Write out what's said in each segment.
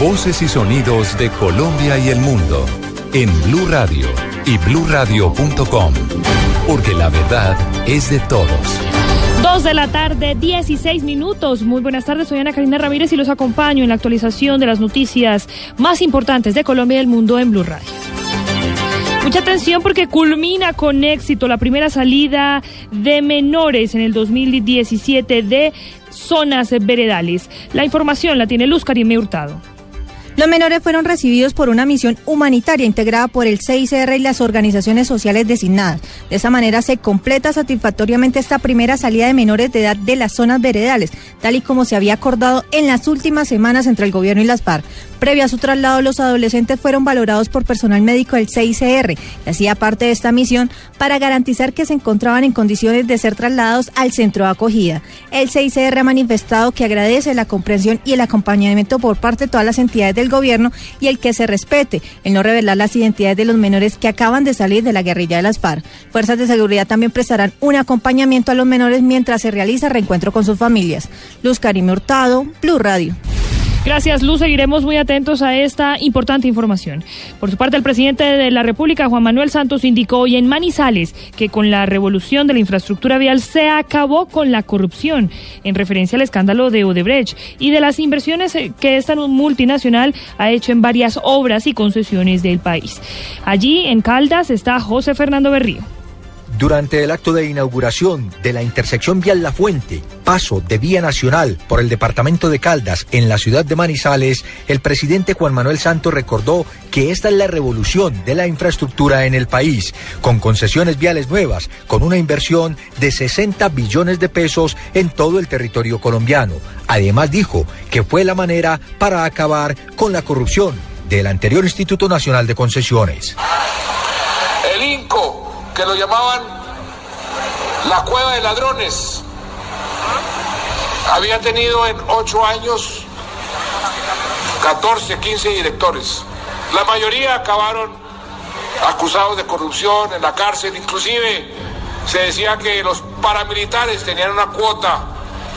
Voces y sonidos de Colombia y el mundo en Blue Radio y bluradio.com, porque la verdad es de todos. Dos de la tarde, 16 minutos. Muy buenas tardes, soy Ana Karina Ramírez y los acompaño en la actualización de las noticias más importantes de Colombia y el mundo en Blue Radio. Mucha atención porque culmina con éxito la primera salida de menores en el 2017 de zonas veredales. La información la tiene Luz Karime Hurtado. Los menores fueron recibidos por una misión humanitaria integrada por el CICR y las organizaciones sociales designadas. De esa manera se completa satisfactoriamente esta primera salida de menores de edad de las zonas veredales, tal y como se había acordado en las últimas semanas entre el gobierno y las FARC. Previo a su traslado, los adolescentes fueron valorados por personal médico del CICR y hacía parte de esta misión para garantizar que se encontraban en condiciones de ser trasladados al centro de acogida. El CICR ha manifestado que agradece la comprensión y el acompañamiento por parte de todas las entidades del gobierno y el que se respete, el no revelar las identidades de los menores que acaban de salir de la guerrilla de las FARC. Fuerzas de seguridad también prestarán un acompañamiento a los menores mientras se realiza reencuentro con sus familias. Luz Karime Hurtado, Blue Radio. Gracias, Luz. Seguiremos muy atentos a esta importante información. Por su parte, el presidente de la República, Juan Manuel Santos, indicó hoy en Manizales que con la revolución de la infraestructura vial se acabó con la corrupción, en referencia al escándalo de Odebrecht y de las inversiones que esta multinacional ha hecho en varias obras y concesiones del país. Allí, en Caldas, está José Fernando Berrío. Durante el acto de inauguración de la intersección vial La Fuente, paso de vía nacional por el departamento de Caldas en la ciudad de Manizales, el presidente Juan Manuel Santos recordó que esta es la revolución de la infraestructura en el país, con concesiones viales nuevas, con una inversión de 60 billones de pesos en todo el territorio colombiano. Además dijo que fue la manera para acabar con la corrupción del anterior Instituto Nacional de Concesiones. El INCO que lo llamaban la cueva de ladrones. Había tenido en ocho años 14, 15 directores. La mayoría acabaron acusados de corrupción en la cárcel, inclusive se decía que los paramilitares tenían una cuota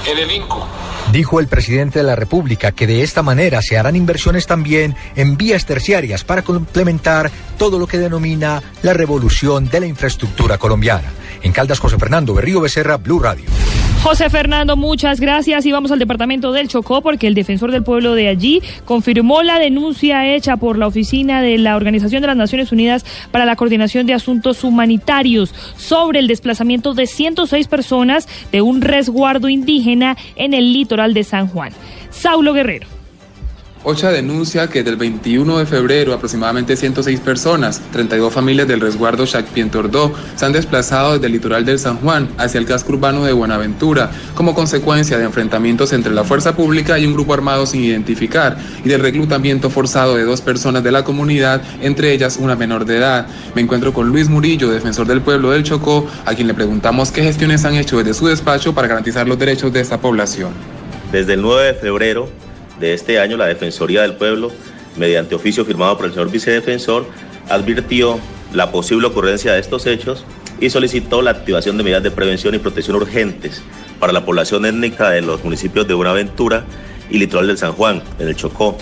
en el INCO. Dijo el presidente de la República que de esta manera se harán inversiones también en vías terciarias para complementar todo lo que denomina la revolución de la infraestructura colombiana. En Caldas, José Fernando Berrío Becerra, Blue Radio. José Fernando, muchas gracias. Y vamos al departamento del Chocó porque el defensor del pueblo de allí confirmó la denuncia hecha por la oficina de la Organización de las Naciones Unidas para la Coordinación de Asuntos Humanitarios sobre el desplazamiento de 106 personas de un resguardo indígena en el litoral de San Juan. Saulo Guerrero. OCHA denuncia que del 21 de febrero aproximadamente 106 personas, 32 familias del resguardo Chacpientordó, se han desplazado desde el litoral del San Juan hacia el casco urbano de Buenaventura como consecuencia de enfrentamientos entre la fuerza pública y un grupo armado sin identificar y del reclutamiento forzado de dos personas de la comunidad, entre ellas una menor de edad. Me encuentro con Luis Murillo, defensor del pueblo del Chocó, a quien le preguntamos qué gestiones han hecho desde su despacho para garantizar los derechos de esta población. Desde el 9 de febrero de este año, la Defensoría del Pueblo, mediante oficio firmado por el señor vicedefensor, advirtió la posible ocurrencia de estos hechos y solicitó la activación de medidas de prevención y protección urgentes para la población étnica de los municipios de Buenaventura y Litoral del San Juan, en el Chocó.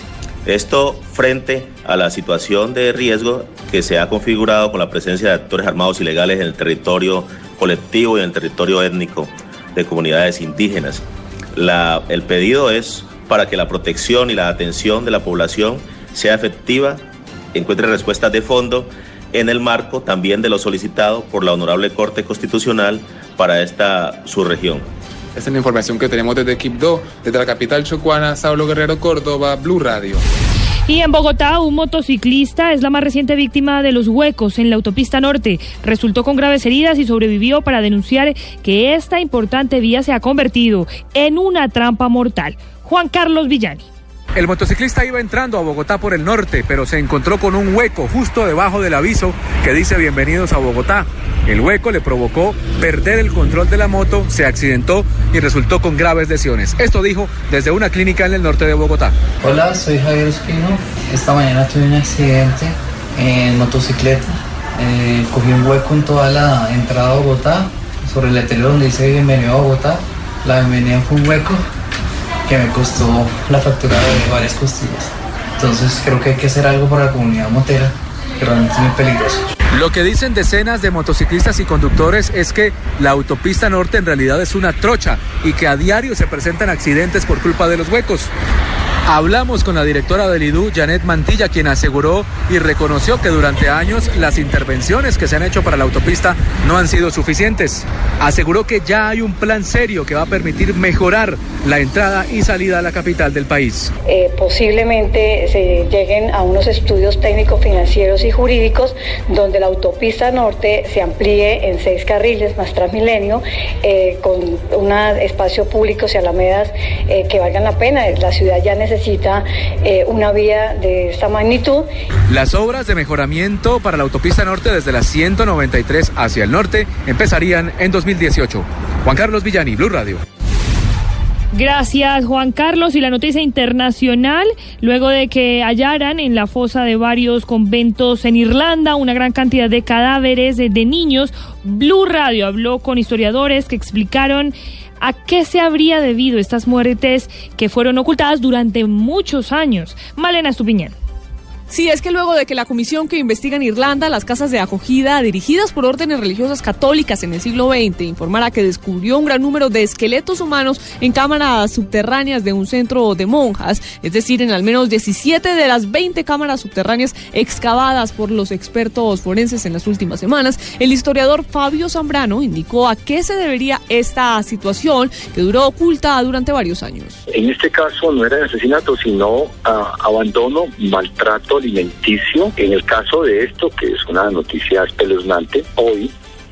Esto frente a la situación de riesgo que se ha configurado con la presencia de actores armados ilegales en el territorio colectivo y en el territorio étnico de comunidades indígenas. La, el pedido es para que la protección y la atención de la población sea efectiva, encuentre respuestas de fondo en el marco también de lo solicitado por la Honorable Corte Constitucional para esta subregión. Esta es la información que tenemos desde Quibdó, desde la capital chocuana, Saulo Guerrero Córdoba, Blue Radio. Y en Bogotá, un motociclista es la más reciente víctima de los huecos en la autopista norte. Resultó con graves heridas y sobrevivió para denunciar que esta importante vía se ha convertido en una trampa mortal. Juan Carlos Villani. El motociclista iba entrando a Bogotá por el norte, pero se encontró con un hueco justo debajo del aviso que dice bienvenidos a Bogotá. El hueco le provocó perder el control de la moto, se accidentó y resultó con graves lesiones. Esto dijo desde una clínica en el norte de Bogotá. Hola, soy Javier Espino. Esta mañana tuve un accidente en motocicleta. Eh, cogí un hueco en toda la entrada a Bogotá, sobre el letrero donde dice bienvenido a Bogotá. La bienvenida fue un hueco que me costó la factura de varias costillas. Entonces creo que hay que hacer algo para la comunidad motera, que realmente es muy peligroso. Lo que dicen decenas de motociclistas y conductores es que la autopista norte en realidad es una trocha y que a diario se presentan accidentes por culpa de los huecos. Hablamos con la directora del IDU, Janet Mantilla, quien aseguró y reconoció que durante años las intervenciones que se han hecho para la autopista no han sido suficientes. Aseguró que ya hay un plan serio que va a permitir mejorar la entrada y salida a la capital del país. Eh, posiblemente se lleguen a unos estudios técnicos, financieros y jurídicos donde la autopista norte se amplíe en seis carriles más Transmilenio eh, con un espacio público y alamedas eh, que valgan la pena. La ciudad ya necesita necesita eh, una vía de esta magnitud. Las obras de mejoramiento para la autopista norte desde la 193 hacia el norte empezarían en 2018. Juan Carlos Villani, Blue Radio. Gracias, Juan Carlos. Y la noticia internacional, luego de que hallaran en la fosa de varios conventos en Irlanda una gran cantidad de cadáveres de, de niños, Blue Radio habló con historiadores que explicaron ¿A qué se habría debido estas muertes que fueron ocultadas durante muchos años? Malena Estupiñán. Sí, es que luego de que la comisión que investiga en Irlanda las casas de acogida dirigidas por órdenes religiosas católicas en el siglo XX informara que descubrió un gran número de esqueletos humanos en cámaras subterráneas de un centro de monjas, es decir, en al menos 17 de las 20 cámaras subterráneas excavadas por los expertos forenses en las últimas semanas, el historiador Fabio Zambrano indicó a qué se debería esta situación que duró oculta durante varios años. En este caso no era asesinato, sino ah, abandono, maltrato alimenticio. En el caso de esto, que es una noticia espeluznante, hoy,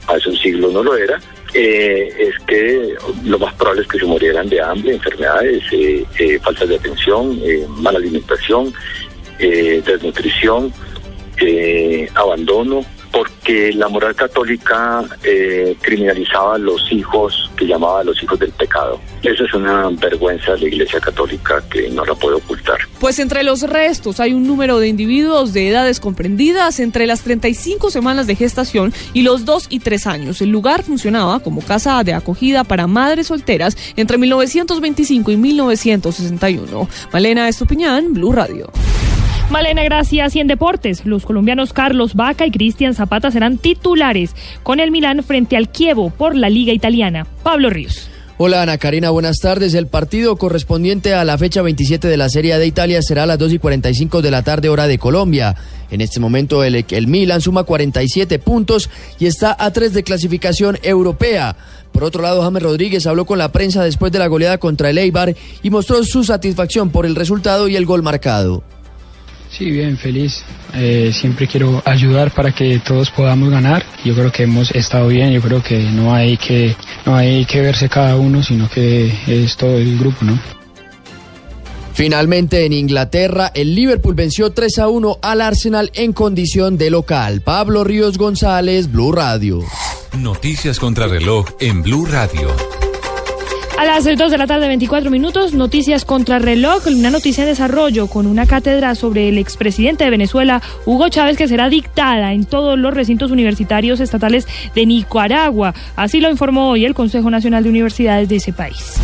hace un siglo no lo era, eh, es que lo más probable es que se murieran de hambre, enfermedades, eh, eh falta de atención, eh, mala alimentación, desnutrición, abandono, porque la moral católica eh, criminalizaba a los hijos, que llamaba los hijos del pecado. Esa es una vergüenza de la Iglesia Católica que no la puede ocultar. Pues entre los restos hay un número de individuos de edades comprendidas entre las 35 semanas de gestación y los 2 y 3 años. El lugar funcionaba como casa de acogida para madres solteras entre 1925 y 1961. Malena Estupiñán, Blue Radio. Malena, gracias. Y en deportes, los colombianos Carlos Vaca y Cristian Zapata serán titulares con el Milán frente al Kievo por la Liga Italiana. Pablo Ríos. Hola Ana Karina, buenas tardes. El partido correspondiente a la fecha 27 de la Serie de Italia será a las 2 y 45 de la tarde hora de Colombia. En este momento el, el Milan suma 47 puntos y está a 3 de clasificación europea. Por otro lado, James Rodríguez habló con la prensa después de la goleada contra el Eibar y mostró su satisfacción por el resultado y el gol marcado. Sí, bien, feliz. Eh, siempre quiero ayudar para que todos podamos ganar. Yo creo que hemos estado bien. Yo creo que no hay que no hay que verse cada uno, sino que es todo el grupo, ¿no? Finalmente en Inglaterra, el Liverpool venció 3 a 1 al Arsenal en condición de local. Pablo Ríos González, Blue Radio. Noticias contra reloj en Blue Radio. A las 2 de la tarde, 24 minutos, noticias contra reloj, una noticia de desarrollo con una cátedra sobre el expresidente de Venezuela, Hugo Chávez, que será dictada en todos los recintos universitarios estatales de Nicaragua. Así lo informó hoy el Consejo Nacional de Universidades de ese país.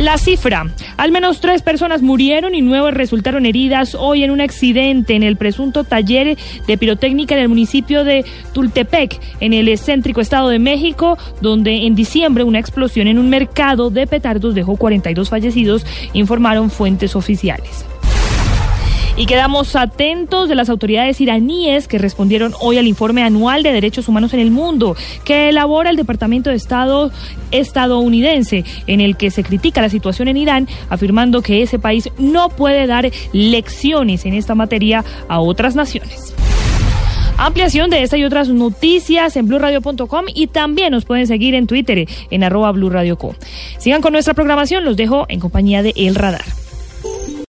La cifra, al menos tres personas murieron y nueve resultaron heridas hoy en un accidente en el presunto taller de pirotécnica en el municipio de Tultepec, en el excéntrico estado de México, donde en diciembre una explosión en un mercado de petardos dejó 42 fallecidos, informaron fuentes oficiales. Y quedamos atentos de las autoridades iraníes que respondieron hoy al informe anual de derechos humanos en el mundo que elabora el Departamento de Estado estadounidense, en el que se critica la situación en Irán, afirmando que ese país no puede dar lecciones en esta materia a otras naciones. Ampliación de esta y otras noticias en blurradio.com y también nos pueden seguir en Twitter en arroba blurradioco. Sigan con nuestra programación, los dejo en compañía de El Radar.